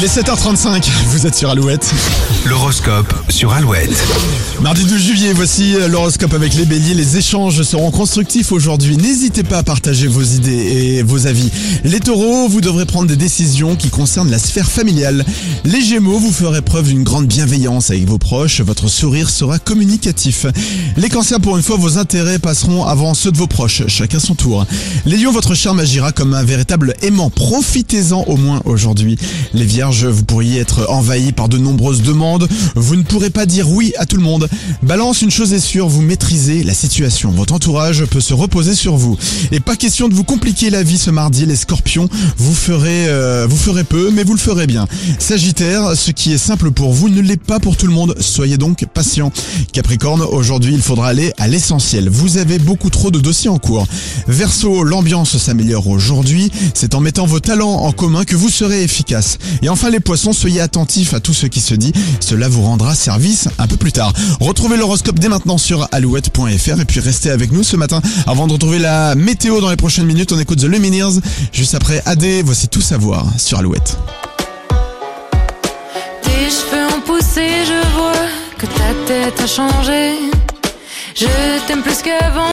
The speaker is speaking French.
Il est 7h35, vous êtes sur Alouette. L'horoscope sur Alouette. Mardi 12 juillet, voici l'horoscope avec les béliers. Les échanges seront constructifs aujourd'hui. N'hésitez pas à partager vos idées et vos avis. Les taureaux, vous devrez prendre des décisions qui concernent la sphère familiale. Les gémeaux, vous ferez preuve d'une grande bienveillance avec vos proches. Votre sourire sera communicatif. Les cancers, pour une fois, vos intérêts passeront avant ceux de vos proches. Chacun son tour. Les lions, votre charme agira comme un véritable aimant. Profitez-en au moins aujourd'hui. Les vierges, vous pourriez être envahis par de nombreuses demandes. Vous ne pourrez pas dire oui à tout le monde. Balance, une chose est sûre, vous maîtrisez la situation. Votre entourage peut se reposer sur vous. Et pas question de vous compliquer la vie ce mardi, les scorpions. Vous ferez, euh, vous ferez peu, mais vous le ferez bien. Sagittaire, ce qui est simple pour vous ne l'est pas pour tout le monde. Soyez donc patient. Capricorne, aujourd'hui, il faudra aller à l'essentiel. Vous avez beaucoup trop de dossiers en cours. Verseau, l'ambiance s'améliore aujourd'hui. C'est en mettant vos talents en commun que vous serez efficace. Et enfin les poissons, soyez attentifs à tout ce qui se dit, cela vous rendra service un peu plus tard. Retrouvez l'horoscope dès maintenant sur alouette.fr et puis restez avec nous ce matin. Avant de retrouver la météo dans les prochaines minutes, on écoute The Lumineers. Juste après AD, voici tout savoir sur Alouette. Tes cheveux ont poussé, je vois que ta tête a changé. Je t'aime plus qu'avant.